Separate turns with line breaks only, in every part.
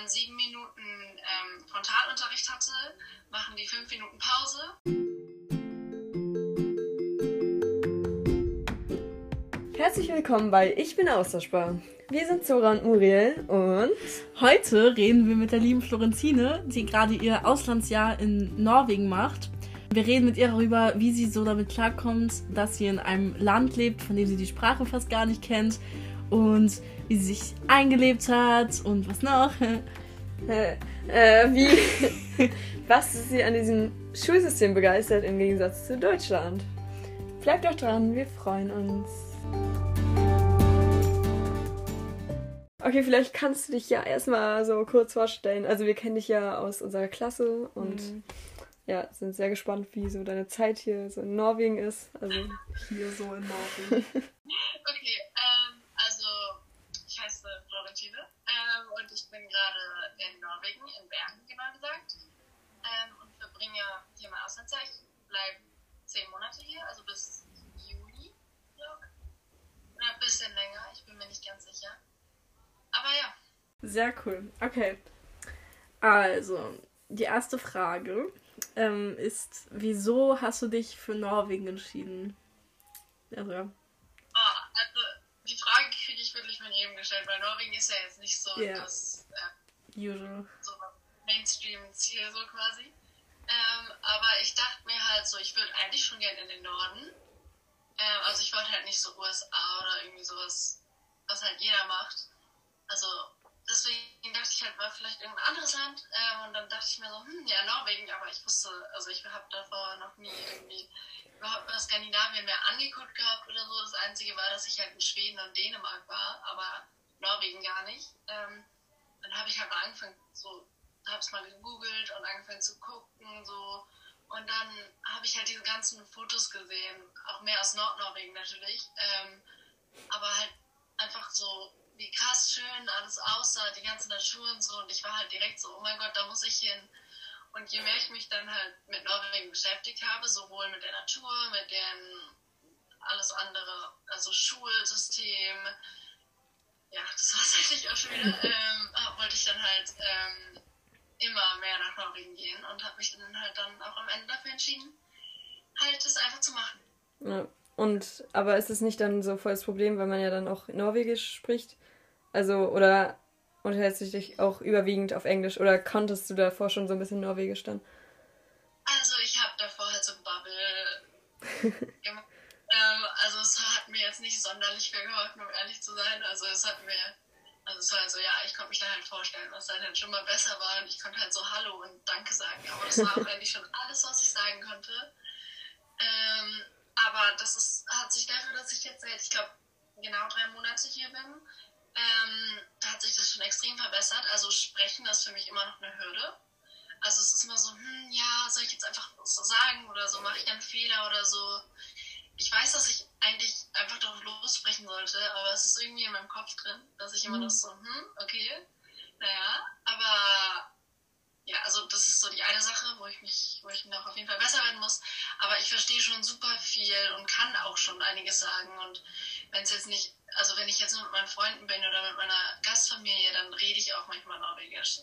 man sieben Minuten ähm, Frontalunterricht hatte, machen die fünf Minuten Pause.
Herzlich willkommen bei Ich bin austauschbar. Wir sind Zora und Muriel und
heute reden wir mit der lieben Florenzine, die gerade ihr Auslandsjahr in Norwegen macht. Wir reden mit ihr darüber, wie sie so damit klarkommt, dass sie in einem Land lebt, von dem sie die Sprache fast gar nicht kennt und wie sie sich eingelebt hat und was noch.
Äh, äh, wie, was ist sie an diesem Schulsystem begeistert im Gegensatz zu Deutschland? Bleibt doch dran, wir freuen uns. Okay, vielleicht kannst du dich ja erstmal so kurz vorstellen. Also wir kennen dich ja aus unserer Klasse und mhm. ja, sind sehr gespannt, wie so deine Zeit hier so in Norwegen ist. Also hier so in Norwegen.
okay, ich Florentine ähm, und ich bin gerade in Norwegen, in Bergen genau gesagt ähm, und verbringe hier mein Auslandsjahr. Ich bleibe zehn Monate hier, also bis Juni, glaube ich. Oder ein bisschen länger, ich bin mir nicht ganz sicher. Aber ja.
Sehr cool. Okay. Also, die erste Frage ähm, ist, wieso hast du dich für Norwegen entschieden?
Also. Oh, also kriege ich wirklich von jedem gestellt, weil Norwegen ist ja jetzt nicht so yeah. das äh, Usual. So Mainstream-Ziel so quasi. Ähm, aber ich dachte mir halt so, ich würde eigentlich schon gerne in den Norden. Ähm, also ich wollte halt nicht so USA oder irgendwie sowas, was halt jeder macht also deswegen dachte ich halt, war vielleicht irgendein anderes Land. Ähm, und dann dachte ich mir so, hm, ja, Norwegen, aber ich wusste, also ich habe davor noch nie irgendwie überhaupt mal Skandinavien mehr angeguckt gehabt oder so. Das Einzige war, dass ich halt in Schweden und Dänemark war, aber Norwegen gar nicht. Ähm, dann habe ich halt mal angefangen, so, habe es mal gegoogelt und angefangen zu gucken, so. Und dann habe ich halt diese ganzen Fotos gesehen, auch mehr aus Nordnorwegen natürlich. Ähm, aber halt einfach so wie krass schön alles aussah, die ganze Natur und so. Und ich war halt direkt so, oh mein Gott, da muss ich hin. Und je mehr ich mich dann halt mit Norwegen beschäftigt habe, sowohl mit der Natur, mit dem alles andere, also Schulsystem, ja, das war es eigentlich auch schon wieder, ähm, wollte ich dann halt ähm, immer mehr nach Norwegen gehen und habe mich dann halt dann auch am Ende dafür entschieden, halt das einfach zu machen.
Ja. Und aber ist es nicht dann so voll das Problem, weil man ja dann auch Norwegisch spricht? Also, oder unterhältst du dich auch überwiegend auf Englisch oder konntest du davor schon so ein bisschen Norwegisch dann?
Also, ich habe davor halt so Bubble gemacht. ähm, also, es hat mir jetzt nicht sonderlich viel geholfen, um ehrlich zu sein. Also, es hat mir, also, es war halt so, ja, ich konnte mich dann halt vorstellen, was dann halt schon mal besser war und ich konnte halt so Hallo und Danke sagen. Aber das war auch eigentlich schon alles, was ich sagen konnte. Ähm, aber das ist, hat sich dafür, dass ich jetzt seit, ich glaube, genau drei Monate hier bin, ähm, hat sich das schon extrem verbessert. Also sprechen ist für mich immer noch eine Hürde. Also es ist immer so, hm, ja, soll ich jetzt einfach so sagen oder so, mache ich einen Fehler oder so. Ich weiß, dass ich eigentlich einfach darauf lossprechen sollte, aber es ist irgendwie in meinem Kopf drin, dass ich immer mhm. noch so, hm, okay, naja, aber ja, also das ist so die eine Sache, wo ich mich, wo ich noch auf jeden Fall besser werden muss. Aber ich verstehe schon super viel und kann auch schon einiges sagen. Und wenn es jetzt nicht, also wenn ich jetzt nur mit meinen Freunden bin oder mit meiner Gastfamilie, dann rede ich auch manchmal Norwegisch.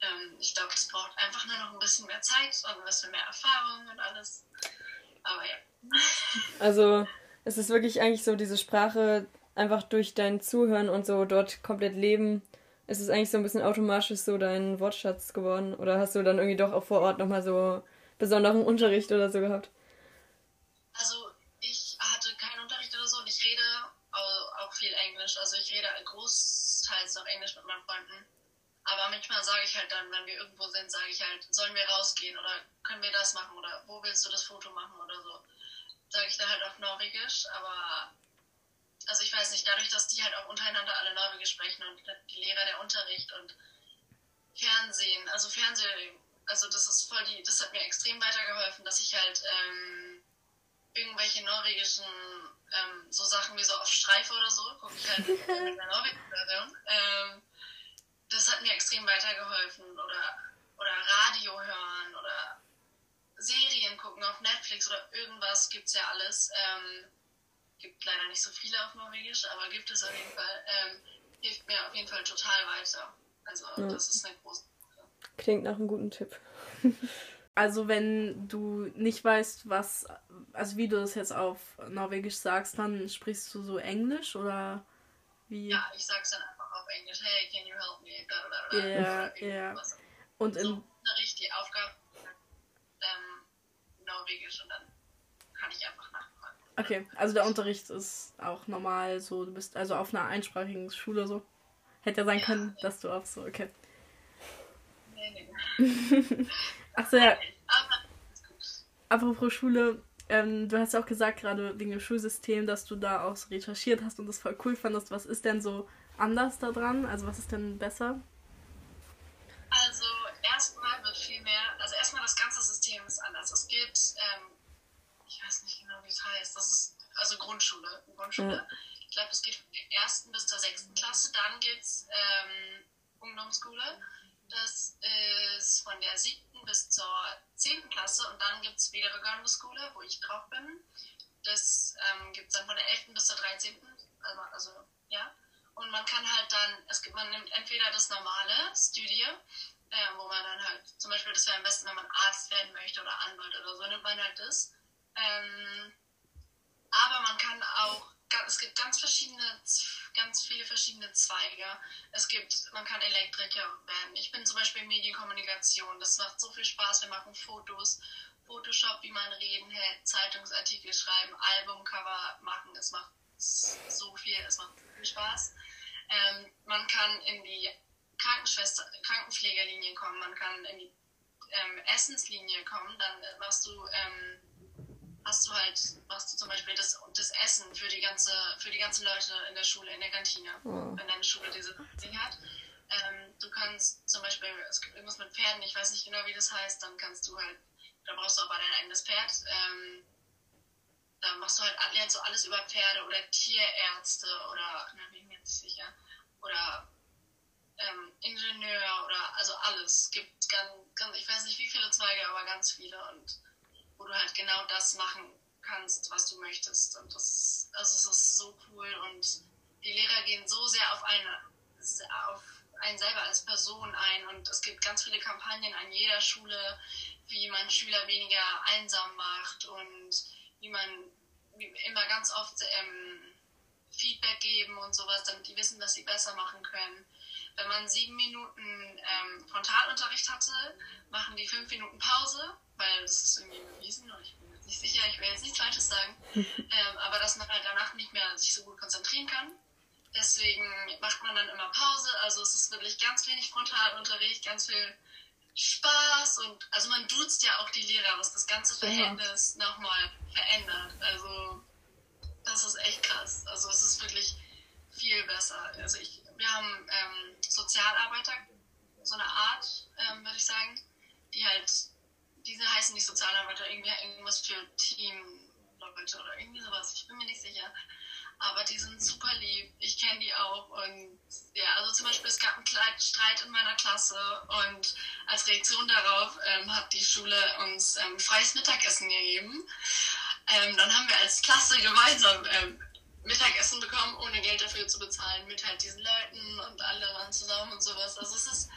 Ähm, ich glaube, es braucht einfach nur noch ein bisschen mehr Zeit und ein bisschen mehr Erfahrung und alles. Aber ja.
Also es ist wirklich eigentlich so diese Sprache einfach durch dein Zuhören und so dort komplett leben ist es eigentlich so ein bisschen automatisch so dein Wortschatz geworden? Oder hast du dann irgendwie doch auch vor Ort nochmal so besonderen Unterricht oder so gehabt?
Also ich hatte keinen Unterricht oder so und ich rede auch viel Englisch. Also ich rede großteils noch Englisch mit meinen Freunden. Aber manchmal sage ich halt dann, wenn wir irgendwo sind, sage ich halt, sollen wir rausgehen oder können wir das machen oder wo willst du das Foto machen oder so. Sage ich da halt auf Norwegisch, aber also ich weiß nicht, dadurch, dass die halt auch untereinander alle Norwegisch sprechen und die Lehrer der Unterricht und Fernsehen, also Fernsehen, also das ist voll die, das hat mir extrem weitergeholfen, dass ich halt ähm, irgendwelche norwegischen ähm, so Sachen wie so auf Streife oder so, gucke ich halt mit der norwegischen Version. Ähm, das hat mir extrem weitergeholfen oder, oder Radio hören oder Serien gucken auf Netflix oder irgendwas gibt's ja alles. Ähm, gibt leider nicht so viele auf Norwegisch, aber gibt es auf jeden Fall, ähm, hilft mir auf jeden Fall total weiter. Also ja. das ist eine große Sache.
Klingt nach einem guten Tipp.
also wenn du nicht weißt, was, also wie du das jetzt auf Norwegisch sagst, dann sprichst du so Englisch oder wie?
Ja, ich sag's dann einfach auf Englisch. Hey, can you help me?
Ja, ja. Und in, so
eine richtige Aufgabe ähm, Norwegisch und dann kann ich einfach.
Okay, also der Unterricht ist auch normal so, du bist also auf einer einsprachigen Schule so. Hätte ja sein ja, können, dass du auch so, okay. Nee, nee. Achso, ja. Apropos Schule, ähm, du hast ja auch gesagt, gerade wegen dem Schulsystem, dass du da auch so recherchiert hast und das voll cool fandest. Was ist denn so anders daran? Also was ist denn besser?
Also erstmal wird viel mehr, also erstmal das ganze System ist anders. Es gibt, ähm, ich weiß nicht genau wie es heißt, das ist also Grundschule. Grundschule. Ja. Ich glaube, es geht von der ersten bis zur sechsten Klasse. Dann gibt es ähm, Ungdomsschule. Das ist von der siebten bis zur zehnten Klasse. Und dann gibt es Videregående Schule, wo ich drauf bin. Das ähm, gibt es dann von der elften bis zur dreizehnten. Also, also, ja. Und man kann halt dann, es gibt, man nimmt entweder das normale Studium, äh, wo man dann halt, zum Beispiel, das wäre am besten, wenn man Arzt werden möchte oder Anwalt oder so, nimmt man halt das. Ähm, aber man kann auch, es gibt ganz verschiedene, ganz viele verschiedene Zweige. Es gibt, man kann Elektriker werden. Ich bin zum Beispiel Medienkommunikation. Das macht so viel Spaß. Wir machen Fotos, Photoshop, wie man reden hält, Zeitungsartikel schreiben, Albumcover machen. Es macht so viel, es macht viel Spaß. Ähm, man kann in die Krankenschwester, Krankenpflegerlinie kommen, man kann in die ähm, Essenslinie kommen, dann machst du ähm, hast du halt, machst du zum Beispiel das, das Essen für die ganze, für die ganzen Leute in der Schule, in der Kantine, oh. wenn deine Schule diese Ding hat. Ähm, du kannst zum Beispiel, es gibt irgendwas mit Pferden, ich weiß nicht genau, wie das heißt, dann kannst du halt, da brauchst du aber dein eigenes Pferd. Ähm, da machst du halt, lernst du alles über Pferde oder Tierärzte oder, na, bin ich mir nicht sicher, oder ähm, Ingenieur oder, also alles. Es gibt ganz, ganz, ich weiß nicht wie viele Zweige, aber ganz viele und wo du halt genau das machen kannst, was du möchtest. Und das ist, also es ist so cool und die Lehrer gehen so sehr auf eine, auf einen selber als Person ein und es gibt ganz viele Kampagnen an jeder Schule, wie man Schüler weniger einsam macht und wie man immer ganz oft ähm, Feedback geben und sowas, damit die wissen, was sie besser machen können. Wenn man sieben Minuten ähm, Frontalunterricht hatte, machen die fünf Minuten Pause weil das ist irgendwie bewiesen und ich bin jetzt nicht sicher, ich will jetzt nichts Falsches sagen, ähm, aber dass man halt danach nicht mehr sich so gut konzentrieren kann. Deswegen macht man dann immer Pause, also es ist wirklich ganz wenig Frontalunterricht, ganz viel Spaß und also man duzt ja auch die Lehrer, was das ganze Verhältnis ja. nochmal verändert. Also das ist echt krass. Also es ist wirklich viel besser. Also ich, wir haben ähm, Sozialarbeiter, so eine Art, ähm, würde ich sagen, die halt diese heißen nicht Sozialarbeiter, irgendwie irgendwas für Teamleute oder irgendwie sowas. Ich bin mir nicht sicher. Aber die sind super lieb. Ich kenne die auch. Und ja, also zum Beispiel, es gab einen Streit in meiner Klasse und als Reaktion darauf ähm, hat die Schule uns ähm, freies Mittagessen gegeben. Ähm, dann haben wir als Klasse gemeinsam ähm, Mittagessen bekommen, ohne Geld dafür zu bezahlen, mit halt diesen Leuten und alle waren zusammen und sowas. Also es ist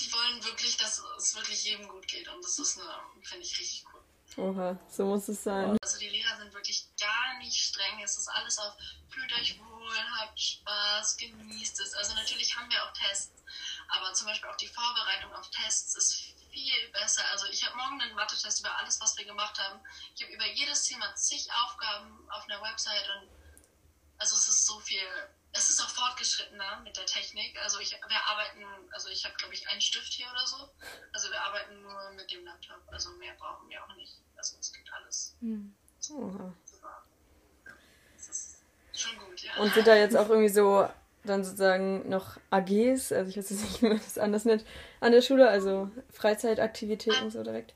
die wollen wirklich, dass es wirklich jedem gut geht. Und das ist eine, finde ich, richtig cool.
Oha, so muss es sein.
Also die Lehrer sind wirklich gar nicht streng. Es ist alles auf, fühlt euch wohl, habt Spaß, genießt es. Also natürlich haben wir auch Tests, aber zum Beispiel auch die Vorbereitung auf Tests ist viel besser. Also ich habe morgen einen Mathe-Test über alles, was wir gemacht haben. Ich habe über jedes Thema zig Aufgaben auf einer Website und also es ist so viel es ist auch fortgeschrittener mit der Technik. Also ich, wir arbeiten, also ich habe glaube ich einen Stift hier oder so. Also wir arbeiten nur mit dem Laptop. Also mehr brauchen wir auch nicht. Also es gibt alles. Hm. Oha. Das ist schon gut, ja.
Und sind da jetzt auch irgendwie so dann sozusagen noch AGs, also ich weiß jetzt nicht, wie man das anders nennt, an der Schule, also Freizeitaktivitäten an, so direkt?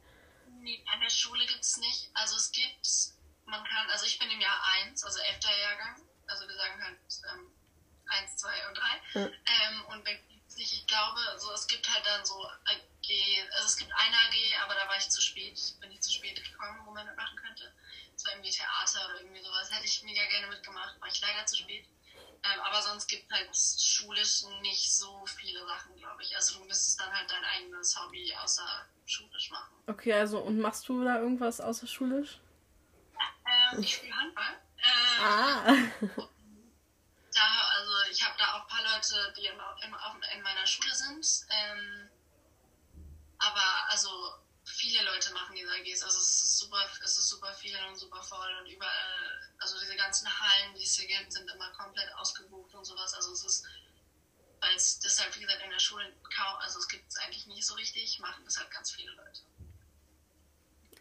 Nee, an der Schule gibt es nicht. Also es gibt, man kann, also ich bin im Jahr 1, also 11. Jahrgang, also wir sagen halt 1, 2 und 3. Ja. Ähm, und ich glaube, also es gibt halt dann so AG, also es gibt eine AG, aber da war ich zu spät, bin ich zu spät gekommen, wo man mitmachen könnte. Es war irgendwie Theater oder irgendwie sowas, hätte ich mega gerne mitgemacht, war ich leider zu spät. Ähm, aber sonst gibt es halt schulisch nicht so viele Sachen, glaube ich. Also du müsstest dann halt dein eigenes Hobby außer schulisch machen.
Okay, also und machst du da irgendwas außer schulisch?
Ja, ähm, ich spiele Handball. Ähm, ah. da, also ich habe da auch ein paar Leute, die immer, immer in meiner Schule sind. Ähm, aber also viele Leute machen diese AGs. Also es ist super, es ist super viel und super voll und überall, also diese ganzen Hallen, die es hier gibt, sind immer komplett ausgebucht und sowas. Also es ist, weil es das halt, wie gesagt, in der Schule kaum, also es gibt es eigentlich nicht so richtig, machen das halt ganz viele Leute.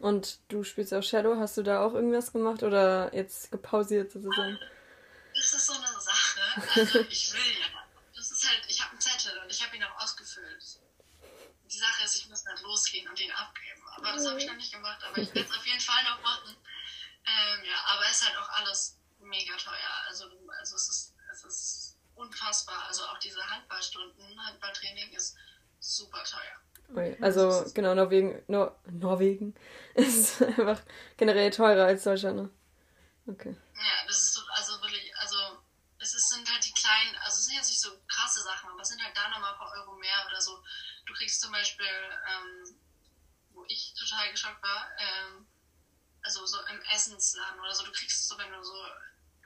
Und du spielst auch Shadow, hast du da auch irgendwas gemacht oder jetzt gepausiert sozusagen?
Das ist so eine Sache. Also ich will ja. Das ist halt, ich habe einen Zettel und ich habe ihn auch ausgefüllt die Sache ist, ich muss dann losgehen und den abgeben. Aber das habe ich noch nicht gemacht, aber ich werde es auf jeden Fall noch machen. Ähm, ja, aber es ist halt auch alles mega teuer. Also, also es, ist, es ist unfassbar. Also auch diese Handballstunden, Handballtraining ist super teuer.
Also genau, Norwegen, Nor Norwegen ist einfach generell teurer als Deutschland, ne? Okay.
Ja, das ist so, also wirklich, also es ist, sind halt die kleinen, also es sind jetzt nicht so krasse Sachen, aber es sind halt da nochmal ein paar Euro mehr oder so. Du kriegst zum Beispiel, ähm, ich total geschockt war, ähm, also so im Essensladen oder so, du kriegst so, wenn du so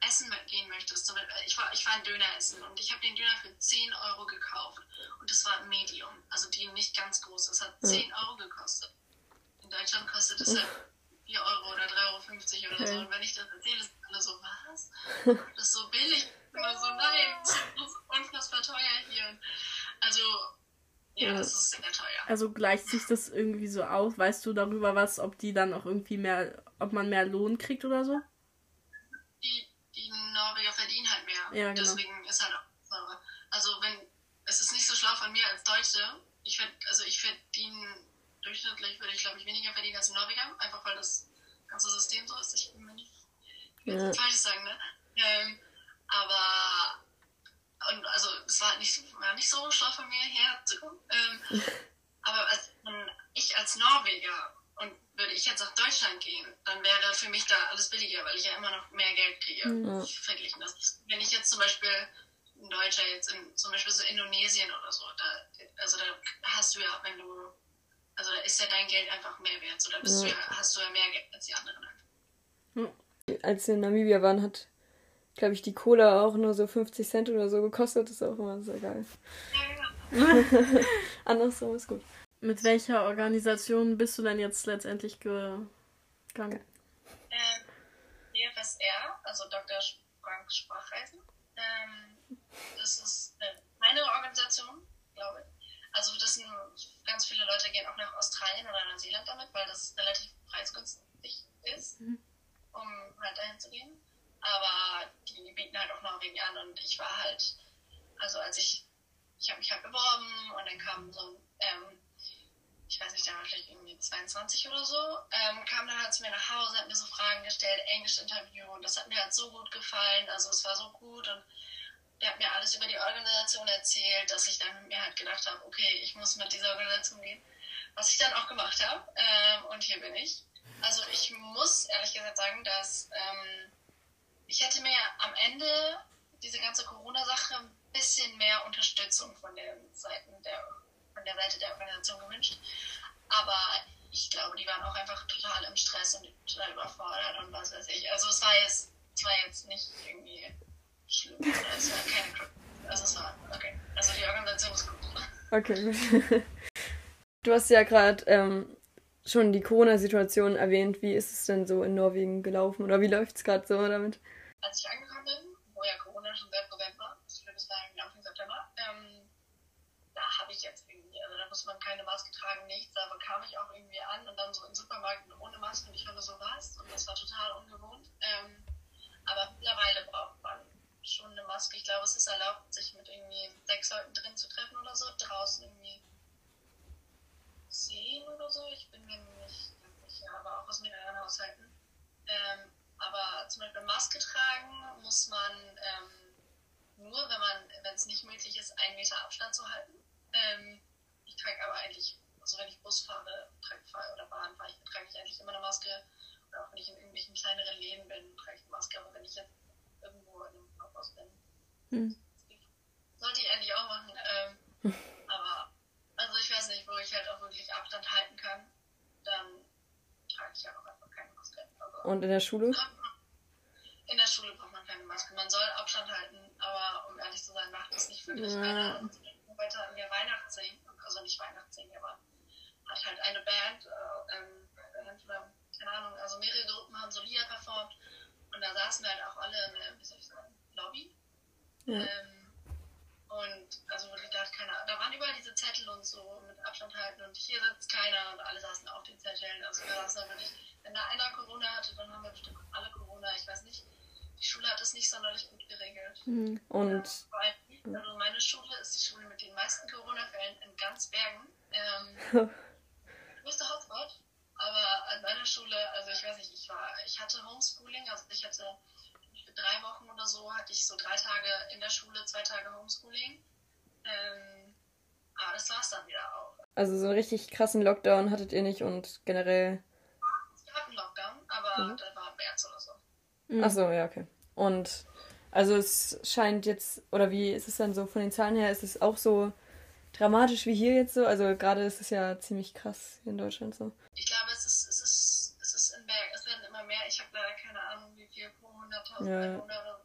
essen gehen möchtest, ich, war, ich war ein Döner essen und ich habe den Döner für 10 Euro gekauft und das war ein Medium, also die nicht ganz groß, das hat 10 Euro gekostet. In Deutschland kostet es halt 4 Euro oder 3,50 Euro oder okay. so und wenn ich das erzähle, sind alle so, was? Das ist so billig. Immer so, nein, das ist unfassbar teuer hier. Also ja, das ist sehr teuer.
Also gleicht sich das irgendwie so aus? Weißt du darüber was, ob die dann auch irgendwie mehr, ob man mehr Lohn kriegt oder so?
Die, die Norweger verdienen halt mehr. Ja, genau. Deswegen ist halt auch teurer. Also wenn, es ist nicht so schlau von mir als Deutsche. Ich werd, also ich verdiene durchschnittlich würde ich glaube ich weniger verdienen als Norweger, einfach weil das ganze System so ist. Ich will nicht, ich will ja. falsches sagen, ne? Ähm, aber und also es war nicht, war nicht so schlau von mir herzukommen. Ähm, aber als, ich als Norweger und würde ich jetzt nach Deutschland gehen, dann wäre für mich da alles billiger, weil ich ja immer noch mehr Geld kriege. Mhm. Verglichen das. Wenn ich jetzt zum Beispiel ein Deutscher jetzt in zum Beispiel so Indonesien oder so, da, also da hast du ja, wenn du, also da ist ja dein Geld einfach mehr wert, so da bist mhm. du ja, hast du ja mehr Geld als die anderen halt.
Mhm. Als wir in Namibia waren, hat glaube ich, die Cola auch nur so 50 Cent oder so gekostet. Das ist auch immer sehr geil. Andersrum ist gut.
Mit welcher Organisation bist du denn jetzt letztendlich gegangen?
Ähm, DFSR, also Dr. Frank Sprachreisen. Ähm, das ist meine Organisation, glaube ich. Also das sind ganz viele Leute gehen auch nach Australien oder Neuseeland damit, weil das relativ preisgünstig ist, mhm. um halt dahin zu gehen aber die bieten halt auch Norwegen an und ich war halt, also als ich, ich habe mich halt beworben und dann kam so ähm, ich weiß nicht, der war vielleicht irgendwie 22 oder so, ähm, kam dann halt zu mir nach Hause, hat mir so Fragen gestellt, Englisch-Interview und das hat mir halt so gut gefallen, also es war so gut und der hat mir alles über die Organisation erzählt, dass ich dann mir halt gedacht habe, okay, ich muss mit dieser Organisation gehen, was ich dann auch gemacht habe ähm, und hier bin ich. Also ich muss ehrlich gesagt sagen, dass ähm, ich hätte mir am Ende diese ganze Corona-Sache ein bisschen mehr Unterstützung von der Seite der, von der Seite der Organisation gewünscht. Aber ich glaube, die waren auch einfach total im Stress und total überfordert und was weiß ich. Also es war jetzt, es war jetzt nicht irgendwie schlimm. Oder es war keine also es war okay. Also die Organisation ist gut.
Okay. Du hast ja gerade ähm, schon die Corona-Situation erwähnt. Wie ist es denn so in Norwegen gelaufen oder wie läuft es gerade so damit?
als ich angekommen bin, wo ja Corona schon sehr präsent war Anfang September, ähm, da habe ich jetzt irgendwie, also da muss man keine Maske tragen, nichts, da bekam ich auch irgendwie an und dann so in Supermärkten ohne Maske und ich fand so was und das war total ungewohnt. Ähm, aber mittlerweile braucht man schon eine Maske. Ich glaube, es ist erlaubt, sich mit irgendwie sechs Leuten drin zu treffen oder so, draußen irgendwie zehn oder so, ich bin mir nicht ganz sicher, aber auch aus mehreren Haushalten. Ähm, aber zum Beispiel Maske tragen muss man ähm, nur, wenn man, wenn es nicht möglich ist, einen Meter Abstand zu halten. Ähm, ich trage aber eigentlich, also wenn ich Bus fahre, trage, oder Bahn fahre, ich, trage ich eigentlich immer eine Maske. Oder auch wenn ich in irgendwelchen kleineren Läden bin, trage ich eine Maske. Aber wenn ich jetzt irgendwo in einem Kaufhaus bin, Hm. Sollte ich eigentlich auch machen. Ähm, aber, also ich weiß nicht, wo ich halt auch wirklich Abstand halten kann, dann trage ich ja auch einfach keine Maske.
Also, Und in der Schule?
In der Schule braucht man keine Maske. Man soll Abstand halten, aber um ehrlich zu sein, macht das nicht wirklich ja. einer. Und heute hatten wir Weihnachtssingen, also nicht Weihnachtssingen, aber hat halt eine Band, äh, ähm, oder, keine Ahnung, also mehrere Gruppen haben so Lieder performt und da saßen wir halt auch alle in der, wie soll ich sagen, Lobby. Ja. Ähm, und also wirklich, da hat keiner, da waren überall diese Zettel und so mit Abstand halten und hier sitzt keiner und alle saßen auf den Zetteln. Also wir saßen da wirklich, wenn da einer Corona hatte, dann haben wir bestimmt alle Corona, ich weiß nicht. Die Schule hat das nicht sonderlich gut geregelt.
Mhm. Und
ja, also meine Schule ist die Schule mit den meisten Corona-Fällen in ganz Bergen. Ähm, größte Hotspot. Aber an meiner Schule, also ich weiß nicht, ich war, ich hatte Homeschooling, also ich hatte für drei Wochen oder so hatte ich so drei Tage in der Schule, zwei Tage Homeschooling. Ähm, aber das war es dann wieder auch.
Also so einen richtig krassen Lockdown hattet ihr nicht und generell.
Wir hatten Lockdown, aber mhm. das war im März oder so.
Mhm. Achso, ja, okay. Und also es scheint jetzt, oder wie ist es dann so von den Zahlen her, ist es auch so dramatisch wie hier jetzt so? Also gerade ist es ja ziemlich krass hier in Deutschland so.
Ich glaube, es ist, es ist, es ist in Berg, es werden immer mehr. Ich habe leider keine Ahnung, wie viel pro 100.000 ja. Einwohner oder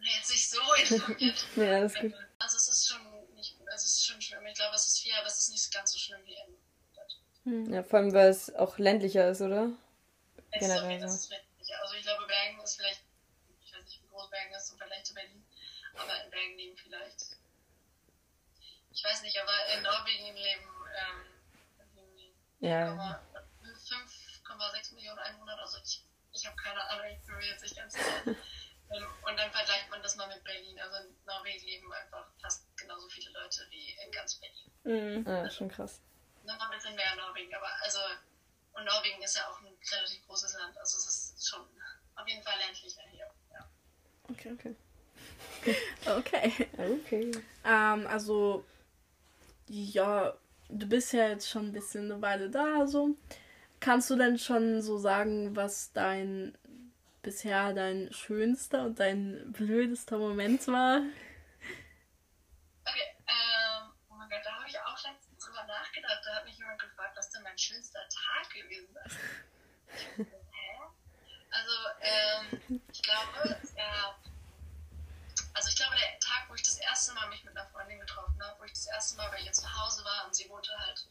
nee, jetzt nicht so informiert. ja, das ist gut. Also es ist schon nicht, es ist schon schlimm. Ich glaube, es ist viel, aber es ist nicht ganz so schlimm wie in
hm. Ja, vor allem, weil es auch ländlicher ist, oder?
Es Generell. Ist, ist ländlicher. Also ich glaube, Bergen ist vielleicht, ich weiß nicht, wie groß Bergen ist im Vergleich zu Berlin, aber in Bergen leben ich weiß nicht, aber in Norwegen leben ähm, ja. 5,6 Millionen Einwohner, also ich, ich habe keine Ahnung, ich bin mir jetzt nicht ganz sicher. Ähm, und dann vergleicht man das mal mit Berlin. Also in Norwegen leben einfach fast genauso viele Leute wie in ganz Berlin.
Mhm. Ja, also, schon krass.
Nochmal ein bisschen mehr in Norwegen, aber also, und Norwegen ist ja auch ein relativ großes Land, also es ist schon auf jeden Fall ländlicher hier. Ja.
Okay, okay.
okay.
Okay.
Ähm, also ja, du bist ja jetzt schon ein bisschen eine Weile da, so. Kannst du denn schon so sagen, was dein bisher dein schönster und dein blödester Moment war?
Okay, ähm, oh mein Gott, da habe ich auch letztens drüber nachgedacht. Da hat mich jemand gefragt, was denn mein schönster Tag gewesen ist. Hä? Also, ähm, ich glaube, es gab also ich glaube, der ich das erste Mal mich mit einer Freundin getroffen habe, wo ich das erste Mal bei ihr zu Hause war und sie wohnte halt,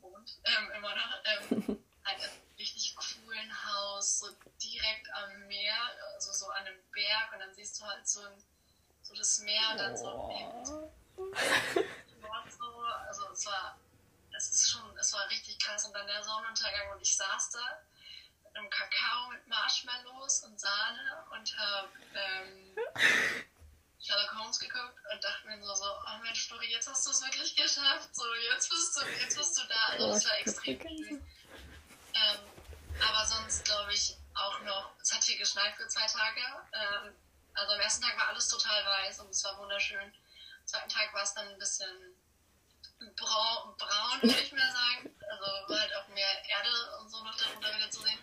wohnt ähm, immer noch, ähm, halt in einem richtig coolen Haus, so direkt am Meer, also so an einem Berg und dann siehst du halt so, ein, so das Meer und dann so oh. so, also es war, es ist schon, es war richtig krass und dann der Sonnenuntergang und ich saß da mit einem Kakao mit Marshmallows und Sahne und habe ähm, Sherlock Holmes geguckt und dachte mir nur so, oh Mensch, Flori, jetzt hast du es wirklich geschafft. So, jetzt bist du, jetzt bist du da. Also das war extrem schön. Ähm, aber sonst glaube ich auch noch, es hat hier geschneit für zwei Tage. Ähm, also am ersten Tag war alles total weiß und es war wunderschön. Am zweiten Tag war es dann ein bisschen braun, braun würde ich mal sagen. Also war halt auch mehr Erde und so noch darunter wieder zu sehen.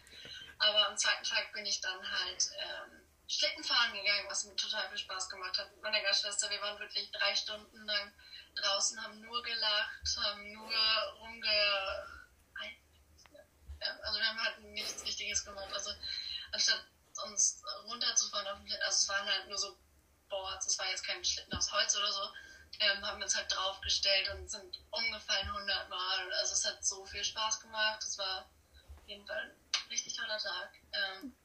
Aber am zweiten Tag bin ich dann halt ähm, Schlittenfahren gegangen, was mir total viel Spaß gemacht hat mit meiner Gastschwester. Wir waren wirklich drei Stunden lang draußen, haben nur gelacht, haben nur rumge... Also wir haben halt nichts Wichtiges gemacht. Also anstatt uns runterzufahren auf den also es waren halt nur so Boards, es war jetzt kein Schlitten aus Holz oder so, ähm, haben wir uns halt draufgestellt und sind umgefallen hundertmal. Also es hat so viel Spaß gemacht. Es war auf jeden Fall ein richtig toller Tag. Ähm,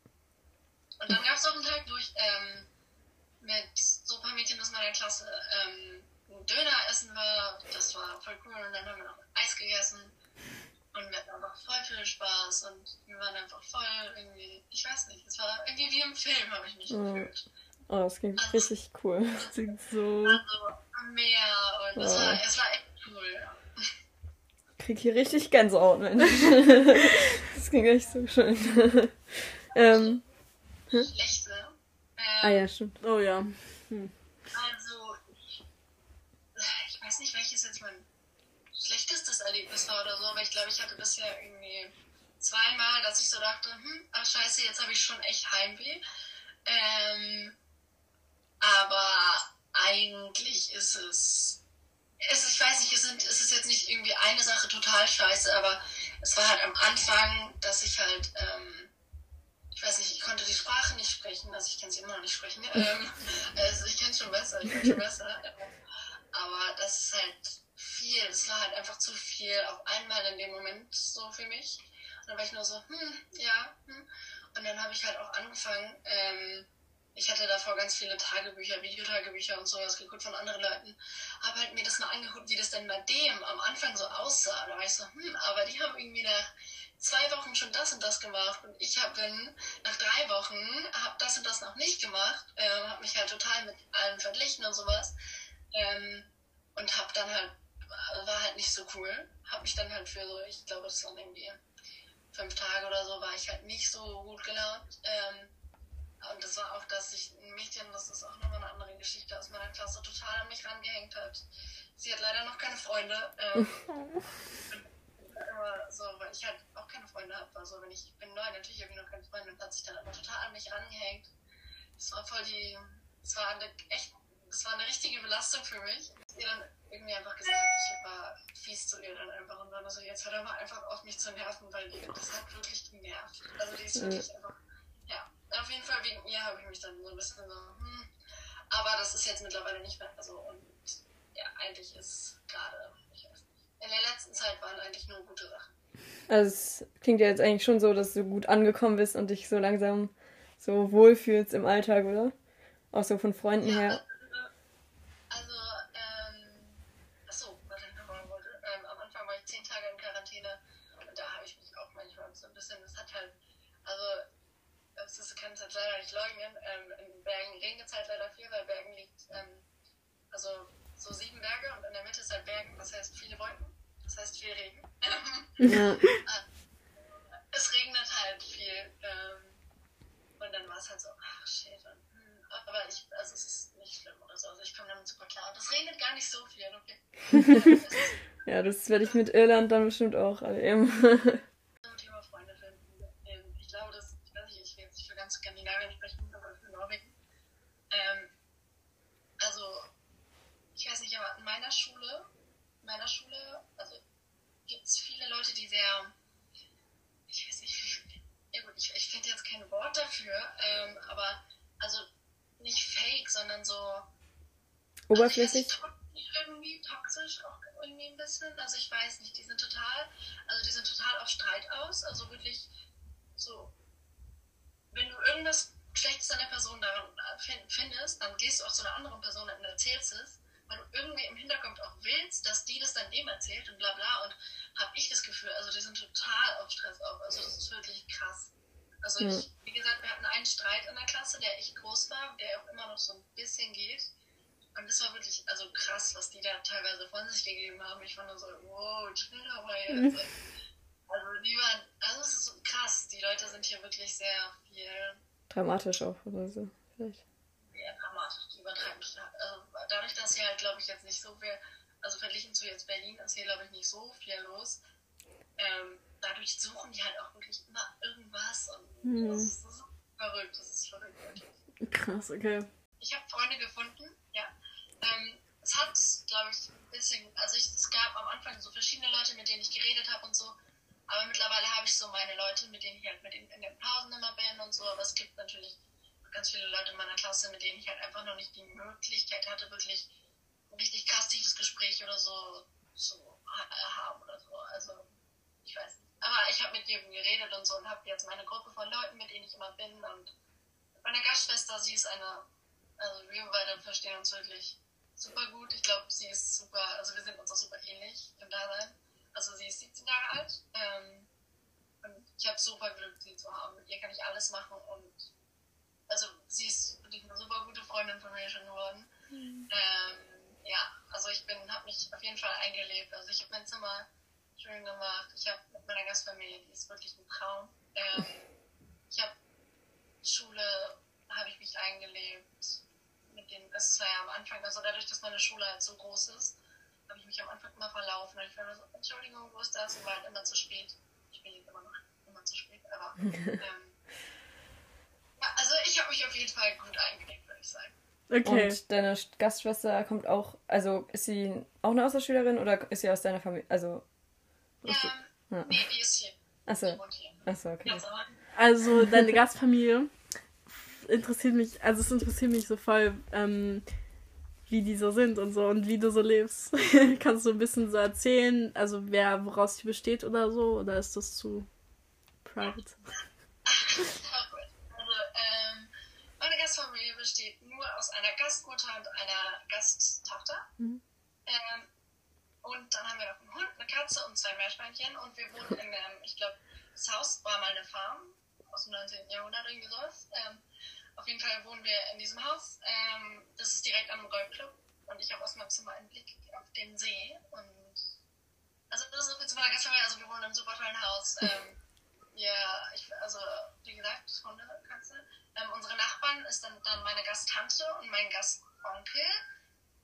und dann gab es auch einen Tag, ich ähm, mit so ein paar Mädchen aus meiner Klasse ähm, einen Döner essen war. Das war voll cool. Und dann haben wir noch Eis gegessen. Und wir hatten einfach voll viel Spaß. Und wir waren einfach voll irgendwie, ich weiß nicht, es war irgendwie wie im Film, habe ich mich oh. gefühlt.
Oh, das klingt also, richtig cool.
Das klingt so.
Also am Meer und es, war, es war echt cool. Ja.
Krieg hier richtig Gänsehaut, Mensch. das klingt echt so schön. ähm,
hm? schlechte. Ähm,
ah ja, stimmt.
Oh ja.
Hm. Also, ich, ich weiß nicht, welches jetzt mein schlechtestes Erlebnis war oder so, aber ich glaube, ich hatte bisher irgendwie zweimal, dass ich so dachte, hm, ach scheiße, jetzt habe ich schon echt Heimweh. Ähm, Aber eigentlich ist es, es ich weiß nicht, es, sind, es ist jetzt nicht irgendwie eine Sache total scheiße, aber es war halt am Anfang, dass ich halt, ähm, ich weiß nicht, ich konnte die Sprache nicht sprechen, also ich kann sie immer noch nicht sprechen. Ähm, also ich kann schon besser, ich kann schon besser. Aber das ist halt viel, es war halt einfach zu viel auf einmal in dem Moment so für mich. Und dann war ich nur so, hm, ja, hm. Und dann habe ich halt auch angefangen, ähm, ich hatte davor ganz viele Tagebücher, Videotagebücher und sowas geguckt von anderen Leuten, habe halt mir das mal angeguckt, wie das denn bei dem am Anfang so aussah. Da war ich so, hm, aber die haben irgendwie nach zwei Wochen schon das und das gemacht und ich habe nach drei Wochen habe das und das noch nicht gemacht, äh, habe mich halt total mit allen verglichen und sowas ähm, und habe dann halt war halt nicht so cool, habe mich dann halt für so, ich glaube, das waren irgendwie fünf Tage oder so, war ich halt nicht so gut gelaunt. Ähm, und das war auch, dass sich ein Mädchen, das ist auch nochmal eine andere Geschichte aus meiner Klasse, total an mich rangehängt hat. Sie hat leider noch keine Freunde. Ähm, aber so, weil ich halt auch keine Freunde habe. Also wenn ich, ich bin neu, natürlich habe ich noch keine Freunde und hat sich dann aber total an mich rangehängt. Das war voll die, das war eine echt, das war eine richtige Belastung für mich. Ihr dann irgendwie einfach gesagt, ich war fies zu ihr dann einfach und dann so, jetzt hört er mal einfach auf mich zu nerven, weil die, das hat wirklich genervt. Also die ist wirklich einfach, ja, auf jeden Fall wegen ihr habe ich mich dann so ein bisschen so, hm. Aber das ist jetzt mittlerweile nicht mehr so und ja, eigentlich ist gerade, ich weiß nicht, in der letzten Zeit waren eigentlich nur gute Sachen.
Also es klingt ja jetzt eigentlich schon so, dass du gut angekommen bist und dich so langsam so wohlfühlst im Alltag, oder? Auch so von Freunden ja, her.
es halt leider nicht leugnen. Ähm, in Bergen regnet es halt leider viel, weil Bergen liegt, ähm, also so sieben Berge und in der Mitte ist halt Bergen, das heißt viele Wolken, das heißt viel Regen. ja. Äh, es regnet halt viel. Ähm, und dann war es halt so, ach shit. Und, hm, aber ich, also es ist nicht schlimm oder so. Also ich komme damit super klar. Und es regnet gar nicht so viel, okay?
ja, das werde ich mit Irland dann bestimmt auch erleben.
ganz Skandinavien sprechen, aber für Norwegen. Ähm, also, ich weiß nicht, aber in meiner Schule, in meiner Schule, also gibt es viele Leute, die sehr, ich weiß nicht, ja gut, ich, ich finde jetzt kein Wort dafür, ähm, aber also nicht fake, sondern so
oberflächlich.
Also irgendwie toxisch auch irgendwie ein bisschen. Also ich weiß nicht, die sind total, also die sind total auf Streit aus, also wirklich so wenn du irgendwas Schlechtes an der Person daran äh, findest, dann gehst du auch zu einer anderen Person und erzählst es, weil du irgendwie im Hintergrund auch willst, dass die das dann dem erzählt und bla bla. Und habe ich das Gefühl, also die sind total auf Stress auch. Also das ist wirklich krass. Also mhm. ich, wie gesagt, wir hatten einen Streit in der Klasse, der echt groß war, der auch immer noch so ein bisschen geht. Und das war wirklich, also krass, was die da teilweise von sich gegeben haben. Ich fand so, wow, chill dabei jetzt. Mhm. Also die waren, also es ist krass, die Leute sind hier wirklich sehr viel.
Dramatisch auch oder so, vielleicht.
Ja, dramatisch, die übertreiben also Dadurch, dass hier halt, glaube ich, jetzt nicht so viel, also verglichen zu jetzt Berlin, ist hier, glaube ich, nicht so viel los. Ähm, dadurch suchen die halt auch wirklich immer irgendwas und hm. das, ist, ist verrückt, das ist verrückt, wirklich.
Krass, okay.
Ich habe Freunde gefunden, ja. Ähm, es hat, glaube ich, ein bisschen, also ich, es gab am Anfang so verschiedene Leute, mit denen ich geredet habe und so. Aber mittlerweile habe ich so meine Leute, mit denen ich halt mit in den Pausen immer bin und so. Aber es gibt natürlich ganz viele Leute in meiner Klasse, mit denen ich halt einfach noch nicht die Möglichkeit hatte, wirklich ein richtig krass tiefes Gespräch oder so zu haben oder so. Also, ich weiß nicht. Aber ich habe mit jedem geredet und so und habe jetzt meine Gruppe von Leuten, mit denen ich immer bin. Und meine Gastschwester, sie ist eine, also wir beide verstehen uns wirklich super gut. Ich glaube, sie ist super, also wir sind uns auch super ähnlich im Dasein. Also sie ist 17 Jahre alt. Ähm, und ich habe super Glück, sie zu haben. Mit ihr kann ich alles machen und also sie ist wirklich eine super gute Freundin von mir schon geworden. Mhm. Ähm, ja, also ich bin, habe mich auf jeden Fall eingelebt. Also ich habe mein Zimmer schön gemacht. Ich habe mit meiner Gastfamilie, die ist wirklich ein Traum. Ähm, ich habe Schule, habe ich mich eingelebt. Mit den, das war ja am Anfang, also dadurch, dass meine Schule halt so groß ist, habe ich mich am Anfang immer verlaufen. Und ich war so, Entschuldigung, wo ist das? Und war halt immer zu spät. Ich bin jetzt immer noch immer zu spät, aber. ähm, ja, also ich habe mich auf jeden Fall gut eingelebt, würde ich sagen.
Okay. Und deine Gastschwester kommt auch, also ist sie auch eine Außerschülerin oder ist sie aus deiner Familie? Also. Ähm, ja. Nee, die ist hier. Achso. Achso, okay.
Also deine Gastfamilie interessiert mich, also es interessiert mich so voll, ähm, wie die so sind und so und wie du so lebst. Kannst du ein bisschen so erzählen, also wer woraus sie besteht oder so, oder ist das zu private?
also, ähm, meine Gastfamilie besteht nur aus einer Gastmutter und einer Gasttochter. Mhm. Ähm, und dann haben wir noch einen Hund, eine Katze und zwei Meerschweinchen und wir wohnen in einem, ich glaube, das Haus war mal eine Farm aus dem 19. Jahrhundert irgendwie sowas. Ähm, auf jeden Fall wohnen wir in diesem Haus. Ähm, das ist direkt am Golfclub und ich habe aus meinem Zimmer einen Blick auf den See. Und also das ist so viel zu meiner Gastfamilie. Also wir wohnen in einem super tollen Haus. Ähm, ja, ich, also wie gesagt, Hunde, Katze. Ähm, unsere Nachbarn ist dann, dann meine Gasttante und mein Gastonkel.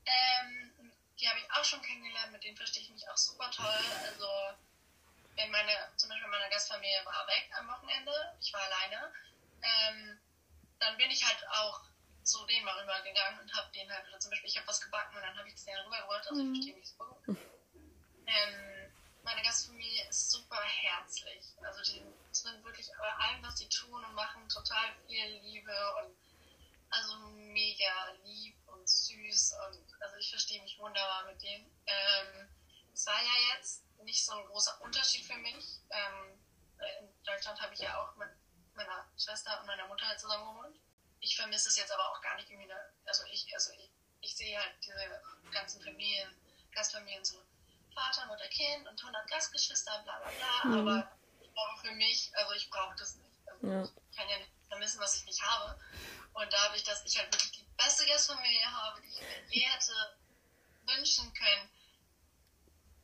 Ähm, die habe ich auch schon kennengelernt, mit denen verstehe ich mich auch super toll. Also wenn meine, zum Beispiel meine Gastfamilie war weg am Wochenende, ich war alleine. Ähm, dann bin ich halt auch zu denen mal rübergegangen und habe denen halt, oder zum Beispiel, ich habe was gebacken und dann habe ich das denen rübergeholt, also mhm. ich verstehe mich gut. Ähm, meine Gastfamilie ist super herzlich. Also die sind wirklich bei allem, was sie tun und machen, total viel Liebe und also mega lieb und süß und also ich verstehe mich wunderbar mit denen. Ähm, es war ja jetzt nicht so ein großer Unterschied für mich. Ähm, in Deutschland habe ich ja auch mit meiner Schwester und meiner Mutter halt zusammen gewohnt. Ich vermisse es jetzt aber auch gar nicht irgendwie, eine, also ich, also ich, ich sehe halt diese ganzen Familien, Gastfamilien so Vater, Mutter, Kind und 100 Gastgeschwister, bla bla bla, mhm. aber ich glaube für mich, also ich brauche das nicht. Also ja. Ich kann ja nicht vermissen, was ich nicht habe. Und dadurch, dass ich halt wirklich die beste Gastfamilie habe, die ich mir je hätte wünschen können,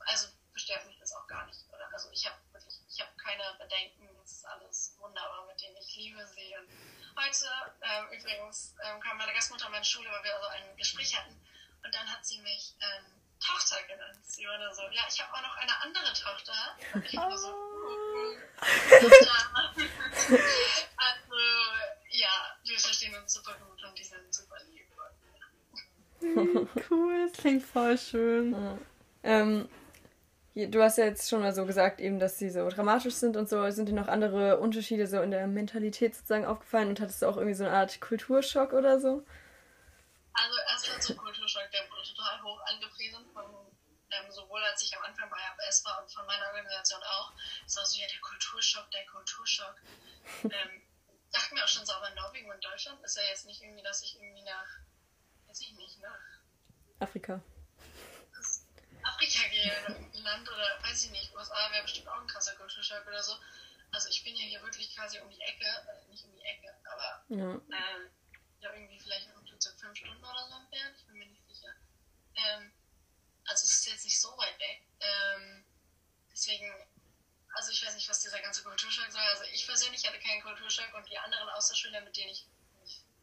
also bestört mich das auch gar nicht. Oder? Also ich habe wirklich, ich habe keine Bedenken, alles wunderbar, mit denen ich liebe sie. Und heute ähm, übrigens ähm, kam meine Gastmutter an meine Schule, weil wir also ein Gespräch hatten. Und dann hat sie mich ähm, Tochter genannt. Sie war dann so, ja, ich habe auch noch eine andere Tochter. Und ich war so, uh, also, ja, wir verstehen uns super gut und die sind super lieb.
cool, das klingt voll schön.
Ja. Ähm, du hast ja jetzt schon mal so gesagt, eben, dass sie so dramatisch sind und so. Sind dir noch andere Unterschiede so in der Mentalität sozusagen aufgefallen und hattest du auch irgendwie so eine Art Kulturschock oder so?
Also erstmal zum Kulturschock, der wurde total hoch angepriesen von ähm, sowohl als ich am Anfang bei ABS war und von meiner Organisation auch. Es war so, ja, der Kulturschock, der Kulturschock. ähm, dachten wir auch schon so, aber Norwegen und Deutschland ist ja jetzt nicht irgendwie, dass ich irgendwie nach, weiß ich nicht, nach
Afrika.
Afrika gehe oder irgendein Land oder weiß ich nicht, USA wäre bestimmt auch ein krasser Kulturschock oder so. Also ich bin ja hier wirklich quasi um die Ecke, äh, nicht um die Ecke, aber ja. ähm, ja irgendwie vielleicht im Flugzeug fünf Stunden oder so entfernt, ich bin mir nicht sicher. Ähm, also es ist jetzt nicht so weit weg. Ähm, deswegen, also ich weiß nicht, was dieser ganze Kulturschock soll. Also ich persönlich hatte keinen Kulturschock und die anderen Außerschüler, mit denen ich,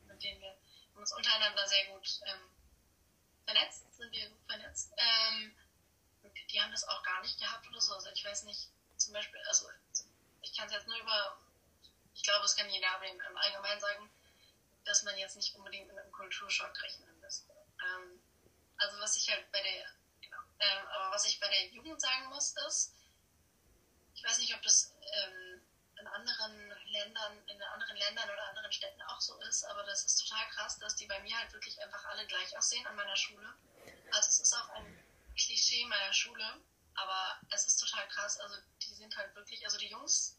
mit denen wir uns untereinander sehr gut ähm, vernetzt, sind wir gut vernetzt. Ähm, die haben das auch gar nicht gehabt oder so. Also ich weiß nicht, zum Beispiel, also ich kann es jetzt nur über, ich glaube, Skandinavien im Allgemeinen sagen, dass man jetzt nicht unbedingt mit einem Kulturschock rechnen müsste. Ähm, also was ich halt bei der, genau, ähm, aber was ich bei der Jugend sagen muss, ist, ich weiß nicht, ob das ähm, in anderen Ländern, in anderen Ländern oder anderen Städten auch so ist, aber das ist total krass, dass die bei mir halt wirklich einfach alle gleich aussehen an meiner Schule. Also es ist auch ein Klischee meiner Schule, aber es ist total krass. Also die sind halt wirklich, also die Jungs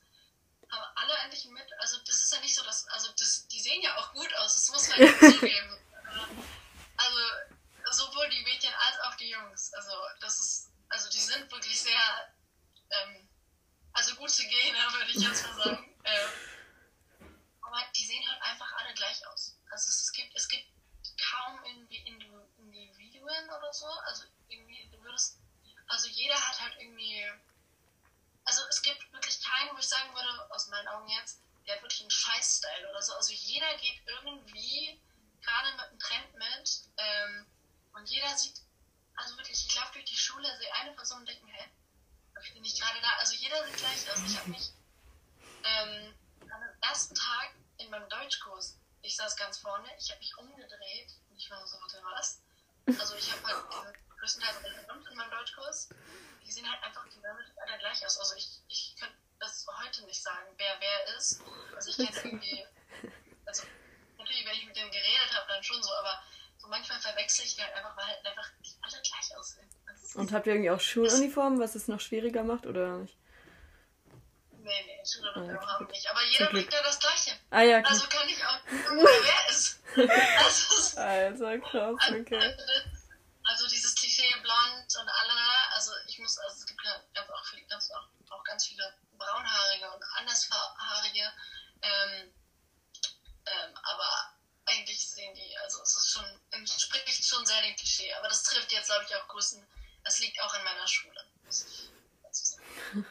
haben alle endlich mit. Also das ist ja nicht so, dass, also das, die sehen ja auch gut aus, das muss man ja zugeben. Also sowohl die Mädchen als auch die Jungs. Also das ist, also die sind wirklich sehr, ähm, also gute Gene, würde ich jetzt mal sagen. Ähm, aber die sehen halt einfach alle gleich aus. Also es gibt, es gibt kaum Individuen oder so. Also also jeder hat halt irgendwie, also es gibt wirklich keinen, wo ich sagen würde, aus meinen Augen jetzt, der hat wirklich einen Scheiß-Style oder so. Also jeder geht irgendwie gerade mit einem Trend mit ähm, und jeder sieht, also wirklich, ich laufe durch die Schule, sehe eine Person und denke mir, hä, ich bin nicht gerade da. Also jeder sieht gleich aus. Ich habe mich ähm, am ersten Tag in meinem Deutschkurs ich saß ganz vorne, ich habe mich umgedreht und ich war so, was? Also ich habe halt größtenteils in meinem Deutschkurs, die sehen halt einfach die alle gleich aus. Also ich, ich könnte das heute nicht sagen, wer wer ist. Also ich kenne irgendwie, also natürlich, wenn ich mit denen geredet habe, dann schon so, aber so manchmal verwechsel ich die halt einfach, weil halt einfach die alle gleich aussehen.
Und habt ihr irgendwie auch Schuluniformen, was es noch schwieriger macht, oder nicht?
Nee, nee, Schuluniformen ah, haben wir nicht. Aber jeder trägt ja das Gleiche. Ah ja, klar. Also kann ich auch gucken, wer ist. Also, Alter, krass, okay. Also, also blond und alala, also ich muss, also es gibt ja ganz auch, viel, ganz, auch, auch ganz viele braunhaarige und andershaarige, ähm, ähm, aber eigentlich sehen die, also es ist schon, entspricht schon sehr dem Klischee, aber das trifft jetzt, glaube ich, auch Größen, es liegt auch an meiner Schule, muss ich dazu sagen.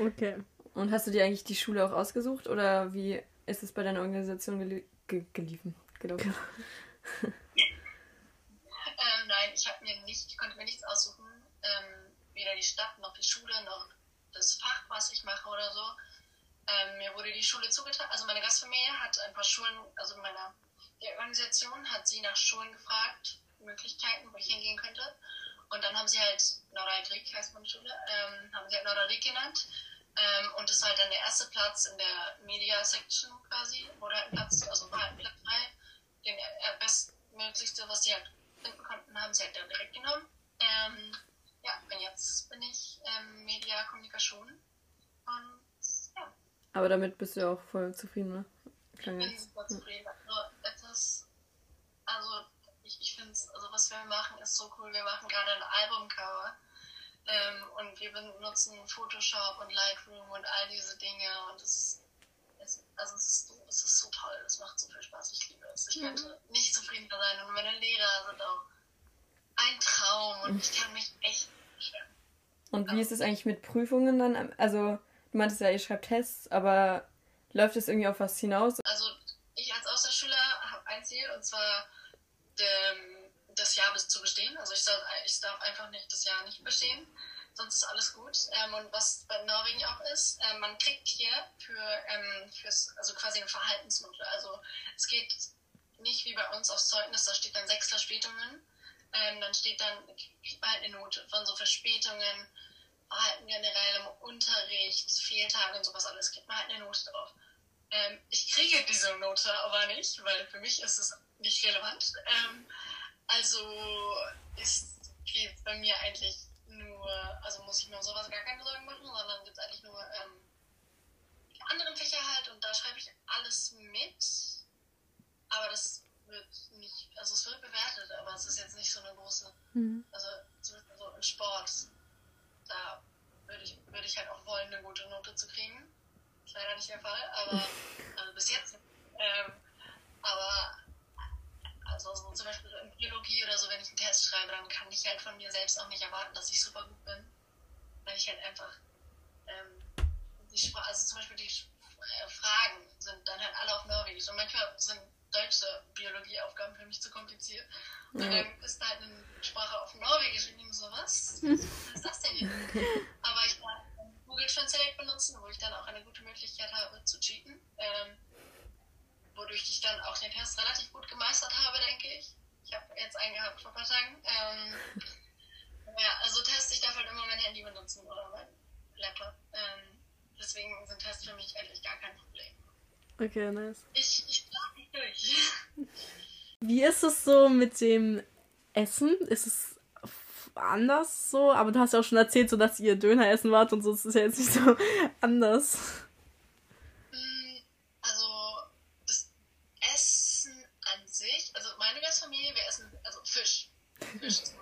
Okay. Und hast du dir eigentlich die Schule auch ausgesucht oder wie ist es bei deiner Organisation gelie ge geliefen? Gelaufen?
nein, ich habe mir nicht, ich konnte mir nichts aussuchen. Ähm, weder die Stadt noch die Schule noch das Fach, was ich mache oder so. Ähm, mir wurde die Schule zugeteilt. Also meine Gastfamilie hat ein paar Schulen, also meine die Organisation hat sie nach Schulen gefragt, Möglichkeiten, wo ich hingehen könnte. Und dann haben sie halt Nordarik, heißt meine Schule, ähm, haben sie halt Nordarik genannt. Ähm, und das war halt dann der erste Platz in der Media Section quasi, wurde halt ein Platz, also war halt Platz frei. Den bestmöglichste, was sie halt finden konnten, haben sie halt dann direkt genommen. Ähm, ja, und jetzt bin ich ähm, Media Kommunikation. Und ja.
Aber damit bist du ja auch voll zufrieden, ne?
Ich bin super zufrieden. Also, etwas, also ich, ich finde es, also was wir machen, ist so cool. Wir machen gerade ein Albumcover. Ähm, und wir benutzen Photoshop und Lightroom und all diese Dinge und es also es ist, es ist so toll, es macht so viel Spaß, ich liebe es. Ich mhm. könnte nicht zufriedener sein und meine Lehrer sind auch ein Traum und ich kann mich echt beschweren.
Und wie ist es eigentlich mit Prüfungen dann? Also, du meintest ja, ihr schreibt Tests, aber läuft es irgendwie auf was hinaus?
Also, ich als Außerschüler habe ein Ziel und zwar ähm, das Jahr bis zu bestehen. Also, ich, soll, ich darf einfach nicht das Jahr nicht bestehen, sonst ist alles gut. Ähm, und was bei Norwegen auch ist, äh, man kriegt hier für ähm, fürs, also quasi eine Verhaltensnote. Also, es geht nicht wie bei uns aufs Zeugnis, da steht dann sechs Verspätungen ähm, dann steht dann, halt eine Note von so Verspätungen, Verhalten generell im Unterricht, Fehltage und sowas alles, kriegt man halt eine Note drauf. Ähm, ich kriege diese Note aber nicht, weil für mich ist es nicht relevant. Ähm, also ist, geht bei mir eigentlich nur, also muss ich mir um sowas gar keine Sorgen machen, sondern gibt es eigentlich nur ähm, die anderen Fächer halt und da schreibe ich alles mit. Aber das wird nicht, also es wird bewertet, aber es ist jetzt nicht so eine große, mhm. also so im Sport, da würde ich, würde ich halt auch wollen, eine gute Note zu kriegen. Ist leider nicht der Fall, aber also bis jetzt. Ähm, aber also so zum Beispiel in Biologie oder so, wenn ich einen Test schreibe, dann kann ich halt von mir selbst auch nicht erwarten, dass ich super gut bin. Weil ich halt einfach ähm, die also zum Beispiel die äh, Fragen sind dann halt alle auf Norwegisch und manchmal sind deutsche Biologieaufgaben für mich zu kompliziert. Und ja. dann ist da halt eine Sprache auf Norwegisch und ich so, was? Was ist das denn hier? Aber ich kann Google Translate benutzen, wo ich dann auch eine gute Möglichkeit habe zu cheaten. Ähm, wodurch ich dann auch den Test relativ gut gemeistert habe, denke ich. Ich habe jetzt einen gehabt vor ein paar Tagen. Ähm, ja, also Tests, ich darf halt immer mein Handy benutzen oder mein Laptop. Ähm, deswegen sind Tests für mich eigentlich gar kein Problem.
Okay, nice.
Ich, ich mich durch.
Wie ist es so mit dem Essen? Ist es anders so? Aber du hast ja auch schon erzählt, so dass ihr Döner essen wart und so. Das ist ja jetzt nicht so anders.
Mm, also, das Essen an sich, also meine Gastfamilie, wir essen, also Fisch. Ist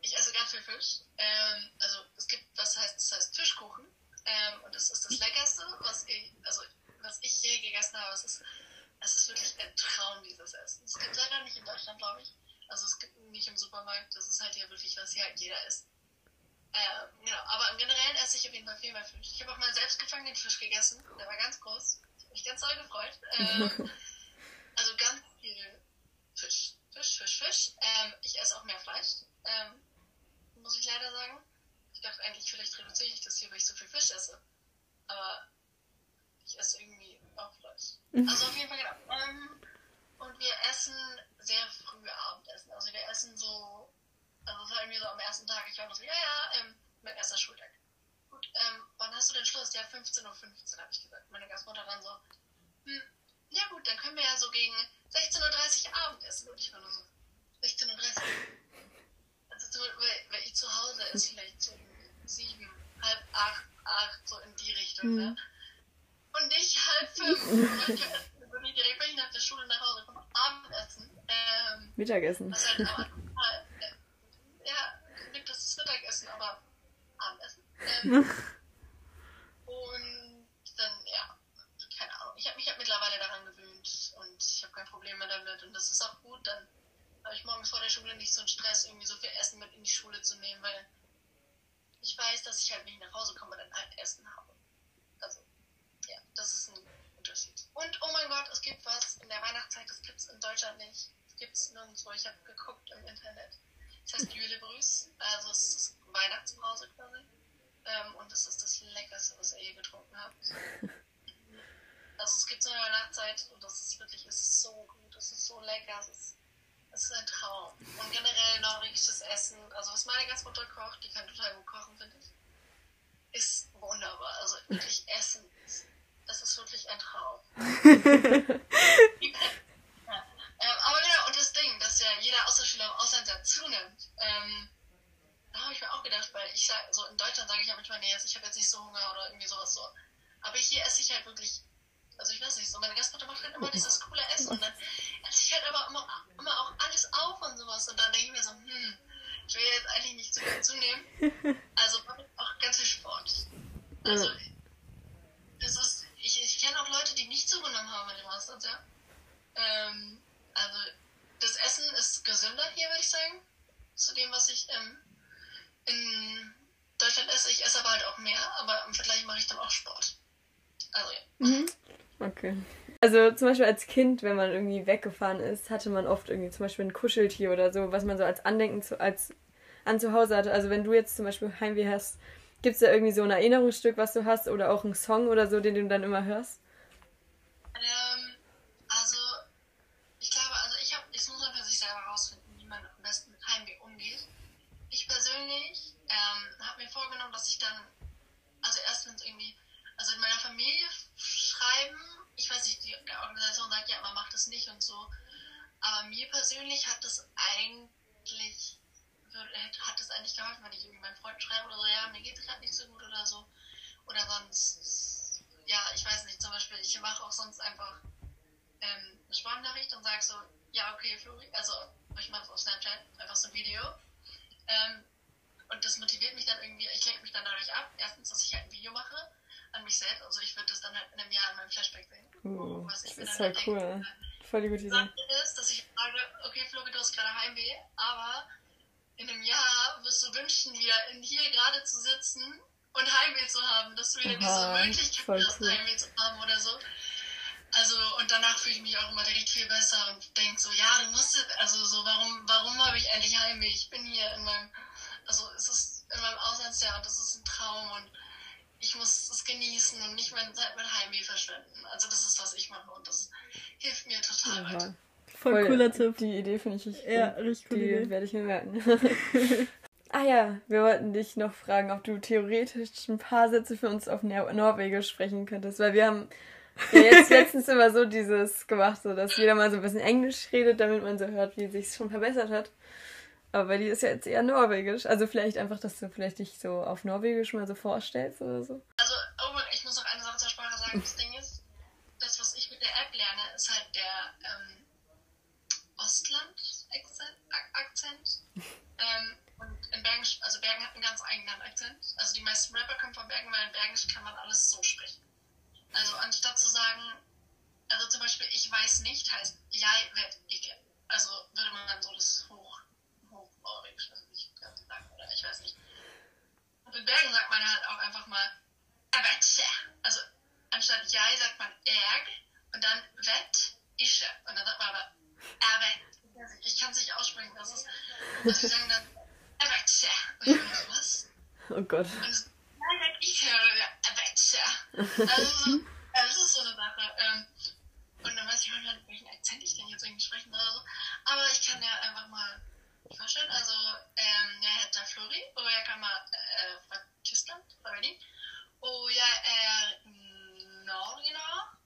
Ich esse ganz viel Fisch. Ähm, also, es gibt, was heißt, das heißt Fischkuchen. Ähm, und das ist das Leckerste, was ich, also was ich je gegessen habe. Es ist, es ist wirklich ein Traum, dieses Essen. Es gibt leider nicht in Deutschland, glaube ich. Also es gibt nicht im Supermarkt. Das ist halt hier wirklich, was hier halt jeder isst. Ähm, genau, aber im Generellen esse ich auf jeden Fall viel mehr Fisch. Ich habe auch mal selbst gefangenen Fisch gegessen. Der war ganz groß. Ich habe mich ganz doll gefreut. Ähm, also ganz viel Fisch. Fisch, Fisch, Fisch. Ähm, ich esse auch mehr Fleisch. Ähm, muss ich leider sagen. Ich dachte eigentlich, vielleicht reduziere ich das hier, weil ich so viel Fisch esse. Aber ich esse irgendwie auch Fleisch. Also auf jeden Fall, genau. Ähm, und wir essen sehr früh Abendessen. Also wir essen so, also es war irgendwie so am ersten Tag, ich war so, ja, ja, ähm, mein erster Schultag. Gut, ähm, wann hast du denn Schluss? Ja, 15.15 Uhr, 15, habe ich gesagt. Meine Gastmutter dann so, hm, ja gut, dann können wir ja so gegen 16.30 Uhr Abendessen. Und ich war nur so, 16.30 Uhr. Also, weil, weil ich zu Hause ist vielleicht so sieben, halb acht, acht, so in die Richtung, mhm. ne? Und ich halb fünf. und ich bin direkt, wenn ich nach der Schule nach Hause komme, Abendessen. Ähm,
Mittagessen.
Was halt aber, äh, ja, das ist Mittagessen, aber Abendessen. Ähm, und dann, ja, keine Ahnung. Ich habe mich halt mittlerweile daran gewöhnt und ich habe kein Problem mehr damit. Und das ist auch gut, dann habe ich morgens vor der Schule nicht so einen Stress, irgendwie so viel Essen mit in die Schule zu nehmen, weil ich weiß, dass ich halt, wenn ich nach Hause komme, dann halt Essen habe. Also, ja, das ist ein Unterschied. Und, oh mein Gott, es gibt was in der Weihnachtszeit, das gibt es in Deutschland nicht. Das gibt es nirgendwo. Ich habe geguckt im Internet. Es heißt Jülebrüß, also es ist Weihnachtspause quasi. Ähm, und es ist das Leckerste, was ihr je getrunken habt. Also es gibt so eine Weihnachtszeit und das ist wirklich, es ist so gut, es ist so lecker, es ist es ist ein Traum. Und generell norwegisches Essen, also was meine Gastmutter kocht, die kann total gut kochen, finde ich, ist wunderbar. Also wirklich Essen, das ist wirklich ein Traum. ja. ähm, aber genau, und das Ding, dass ja jeder Austauschschüler im Ausland dazu nimmt, ähm, da habe ich mir auch gedacht, weil ich sag, so in Deutschland sage ich ja manchmal, nee, ich habe jetzt nicht so Hunger oder irgendwie sowas so. Aber hier esse ich halt wirklich also ich weiß nicht, so meine Gastmutter macht halt immer dieses coole Essen und dann esse ich halt aber immer, immer auch alles auf und sowas und dann denke ich mir so, hm, ich will jetzt eigentlich nicht zu viel zunehmen. Also auch ganz viel Sport. Also das ist, ich, ich kenne auch Leute, die nicht zugenommen haben mit dem Masters, ja. Ähm, also das Essen ist gesünder hier, würde ich sagen, zu dem, was ich ähm, in Deutschland esse. Ich esse aber halt auch mehr, aber im Vergleich mache ich dann auch Sport. Also ja.
Mhm. Okay. Also zum Beispiel als Kind, wenn man irgendwie weggefahren ist, hatte man oft irgendwie zum Beispiel ein Kuscheltier oder so, was man so als Andenken zu, als, an zu Hause hatte. Also wenn du jetzt zum Beispiel Heimweh hast, gibt es da irgendwie so ein Erinnerungsstück, was du hast oder auch einen Song oder so, den du dann immer hörst?
Ähm, also ich glaube, also ich habe, ich muss mal für sich selber herausfinden, wie man am besten mit Heimweh umgeht. Ich persönlich ähm, habe mir vorgenommen, dass ich dann, also erst wenn es irgendwie, also in meiner Familie schreiben. Ich weiß nicht, die Organisation sagt ja, man macht das nicht und so. Aber mir persönlich hat das eigentlich hat das eigentlich geholfen, wenn ich irgendwie meinen Freund schreibe oder so, ja, mir geht es gerade nicht so gut oder so. Oder sonst, ja, ich weiß nicht, zum Beispiel, ich mache auch sonst einfach ähm, eine Sprachnachricht und sage so, ja, okay, Flori, also ich mache es auf Snapchat, einfach so ein Video. Ähm, und das motiviert mich dann irgendwie, ich lenke mich dann dadurch ab. Erstens, dass ich halt ein Video mache an mich selbst. Also ich würde das dann halt in einem Jahr in meinem Flashback sehen.
Uh, was ich das ist halt cool. Denke, voll die gute
Idee. ist, dass ich sage, okay, Floki, du hast gerade Heimweh, aber in einem Jahr wirst du wünschen, wieder in hier gerade zu sitzen und Heimweh zu haben, dass du wieder Aha, diese Möglichkeit hast, cool. Heimweh zu haben oder so. Also, und danach fühle ich mich auch immer direkt viel besser und denke so, ja, du musst, also so, warum, warum habe ich endlich Heimweh? Ich bin hier in meinem, also es ist in meinem Auslandsjahr und das ist ein Traum und ich muss es genießen und nicht meine Zeit mit Heimweh verschwenden. Also das ist, was ich mache und das hilft mir total Aha. weiter.
Voll, Voll cooler Tipp. Die Idee finde ich richtig Ja, richtig cool. Die Idee. werde ich mir merken. ah ja, wir wollten dich noch fragen, ob du theoretisch ein paar Sätze für uns auf Norwegisch sprechen könntest, weil wir haben ja jetzt letztens immer so dieses gemacht, so dass jeder mal so ein bisschen Englisch redet, damit man so hört, wie sich schon verbessert hat. Aber die ist ja jetzt eher norwegisch. Also vielleicht einfach, dass du vielleicht dich so auf Norwegisch mal so vorstellst oder so.
Also, oh, ich muss noch eine Sache zur Sprache sagen. Das Ding ist, das, was ich mit der Ist halt der ähm, Ostland-Akzent. ähm, und in Bergen, also Bergen hat einen ganz eigenen Akzent. Also die meisten Rapper kommen von Bergen, weil in Bergisch kann man alles so sprechen. Also anstatt zu sagen, also zum Beispiel, ich weiß nicht, heißt, jeg vet ikke. Also würde man dann so das hoch Norwegisch, das nicht ganz lang, oder ich weiß nicht. Und in Bergen sagt man halt auch einfach mal. Also anstatt Jai sagt man Erg und dann Wett Ische. Und dann sagt man aber Erwet. Ich kann es nicht aussprechen. Das ist, und sie sagen dann Erwetsche. Und ich denke, was?
Oh Gott.
Und Nein, ich höre Erwetsche. Also, das also ist so eine Sache. Ähm, und dann weiß ich auch nicht, welchen Akzent ich denn jetzt irgendwie sprechen soll oder so. Aber ich kann ja einfach mal vorstellen. Also, ähm, ja, Herr da Flori, oder ja, kann mal, äh, Tyskland, Berlin. Oh ja, äh,
Norgenau.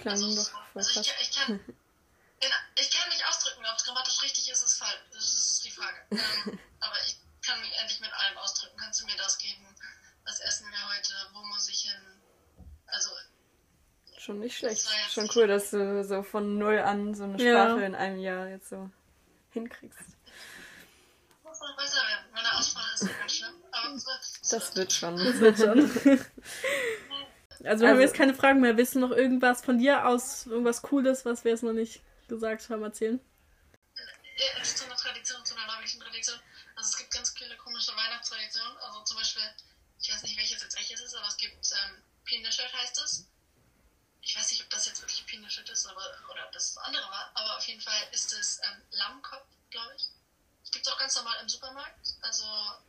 Klang also, doch
voll also ich, ich, kann, ich kann nicht ausdrücken, ob es grammatisch richtig ist, ist falsch. Das ist die Frage. Ähm, aber ich kann mich endlich mit allem ausdrücken. Kannst du mir das geben? Was essen wir heute? Wo muss ich hin? Also.
Schon nicht schlecht. Schon cool, dass du so von null an so eine Sprache ja. in einem Jahr jetzt so hinkriegst.
Muss noch besser werden. Meine Aussprache ist ganz schlimm. Aber
das wird schon.
Das wird schon. Also wir also, haben jetzt keine Fragen mehr. Willst du noch irgendwas von dir aus, irgendwas Cooles, was wir jetzt noch nicht gesagt haben, erzählen?
Ja, zu einer Tradition, zu einer norwegischen Tradition. Also es gibt ganz viele komische Weihnachtstraditionen. Also zum Beispiel, ich weiß nicht, welches jetzt welches ist, aber es gibt ähm, Pinashirt heißt es. Ich weiß nicht, ob das jetzt wirklich Pinashirt ist aber, oder ob das das andere war, aber auf jeden Fall ist es ähm, Lammkopf, glaube ich. Es gibt es auch ganz normal im Supermarkt. Also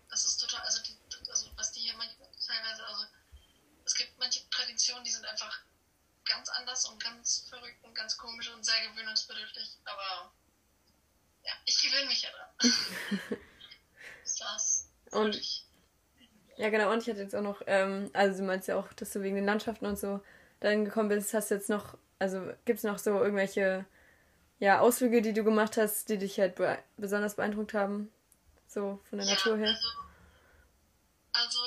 das ist total, also, die, also was die hier manchmal teilweise, also gibt manche Traditionen, die sind einfach ganz anders und ganz verrückt und ganz komisch und sehr gewöhnungsbedürftig, aber ja, ich gewöhne mich ja dran. das war's.
Und ja, genau, und ich hatte jetzt auch noch, ähm, also du meinst ja auch, dass du wegen den Landschaften und so dahin gekommen bist, hast du jetzt noch, also gibt es noch so irgendwelche ja, Ausflüge, die du gemacht hast, die dich halt be besonders beeindruckt haben? So von der ja, Natur her?
Also, also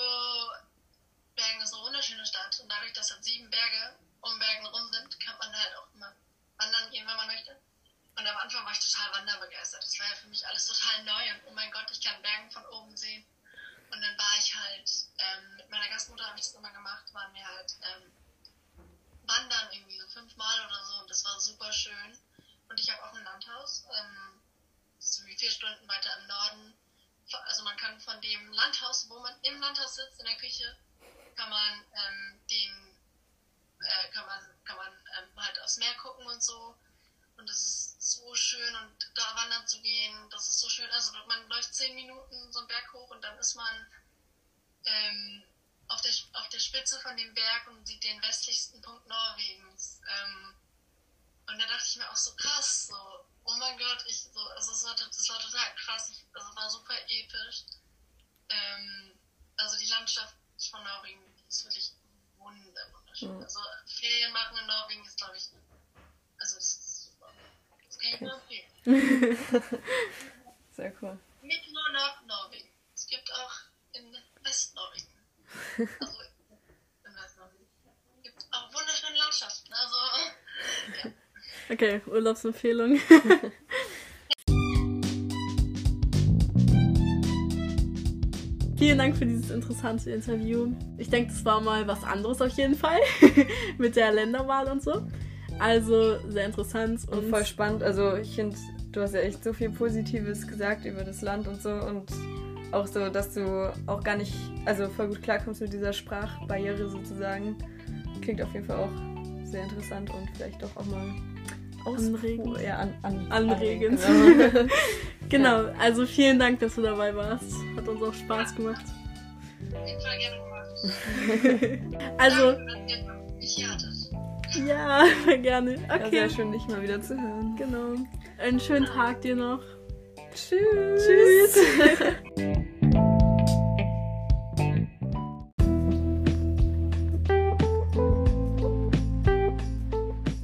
Bergen ist eine wunderschöne Stadt und dadurch, dass halt sieben Berge um Bergen rum sind, kann man halt auch immer wandern gehen, wenn man möchte. Und am Anfang war ich total wanderbegeistert. Das war ja für mich alles total neu und oh mein Gott, ich kann Bergen von oben sehen. Und dann war ich halt, ähm, mit meiner Gastmutter habe ich das immer gemacht, waren wir halt ähm, wandern irgendwie so fünfmal oder so und das war super schön. Und ich habe auch ein Landhaus, ähm, so wie vier Stunden weiter im Norden. Also man kann von dem Landhaus, wo man im Landhaus sitzt, in der Küche, kann man ähm, den, äh, kann man, kann man ähm, halt aufs Meer gucken und so. Und das ist so schön und da wandern zu gehen, das ist so schön. Also man läuft zehn Minuten so einen Berg hoch und dann ist man ähm, auf, der, auf der Spitze von dem Berg und sieht den westlichsten Punkt Norwegens. Ähm, und da dachte ich mir auch so krass, so, oh mein Gott, ich so, also es war, das war total krass, ich, also es war super episch. Ähm, also die Landschaft von Norwegen ist wirklich wunderschön. Mhm. Also Ferien machen in Norwegen ist, glaube ich, also das nur empfehlen.
Sehr cool.
Nicht nur Nord-Norwegen. Es gibt auch in West-Norwegen. Also in West-Norwegen. Es gibt auch wunderschöne Landschaften. Also, ja.
Okay, Urlaubsempfehlung. Vielen Dank für dieses interessante Interview. Ich denke, das war mal was anderes auf jeden Fall mit der Länderwahl und so. Also sehr interessant
und, und voll spannend. Also ich finde, du hast ja echt so viel Positives gesagt über das Land und so und auch so, dass du auch gar nicht, also voll gut klarkommst mit dieser Sprachbarriere sozusagen. Klingt auf jeden Fall auch sehr interessant und vielleicht doch auch mal
Anregend.
Ja, an, an,
anregend. Genau, genau. Ja. also vielen Dank, dass du dabei warst. Hat uns auch Spaß gemacht. also. Ja, gerne.
Okay. Ja, sehr schön, dich mal wieder zu hören.
Genau. Einen schönen Tag dir noch.
Tschüss.
Tschüss.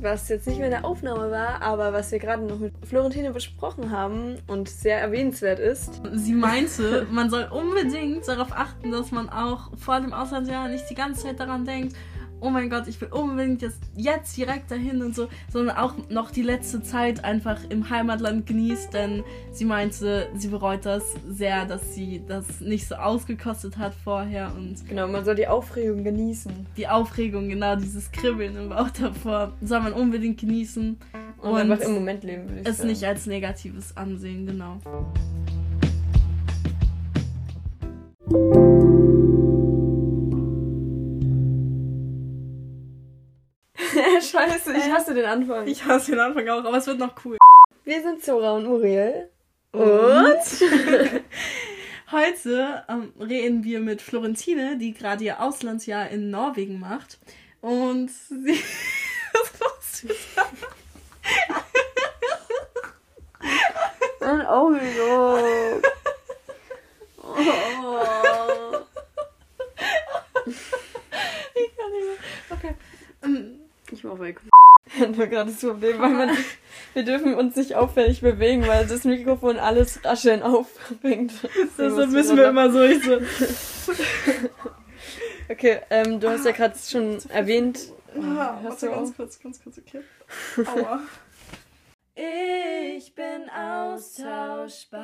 was jetzt nicht mehr in der Aufnahme war, aber was wir gerade noch mit Florentine besprochen haben und sehr erwähnenswert ist.
Sie meinte, man soll unbedingt darauf achten, dass man auch vor dem Auslandsjahr nicht die ganze Zeit daran denkt, oh mein Gott, ich will unbedingt jetzt, jetzt direkt dahin und so, sondern auch noch die letzte Zeit einfach im Heimatland genießt, denn sie meinte, sie bereut das sehr, dass sie das nicht so ausgekostet hat vorher und.
Genau, man soll die Aufregung genießen.
Die Aufregung, genau, dieses Kribbeln im Bauch davor, soll man unbedingt genießen.
Und, und einfach im Moment leben,
würde ich es sagen. nicht als Negatives ansehen, genau.
Scheiße. Ich hasse den Anfang.
Ich hasse den Anfang auch, aber es wird noch cool.
Wir sind Zora und Uriel.
Und heute ähm, reden wir mit Florentine, die gerade ihr Auslandsjahr in Norwegen macht. Und sie. Was?
Ein Augenlob. Oh.
Ich kann nicht mehr. Okay. Ähm,
ich mach weg. Nur gerade das Problem, weil man, wir dürfen uns nicht auffällig bewegen, weil das Mikrofon alles rascheln aufbringt.
Deshalb müssen wir immer so. Ich so.
Okay, ähm, du hast ja gerade schon erwähnt.
Ah, hast du ganz kurz, ganz kurz, okay. Aua.
Ich bin austauschbar.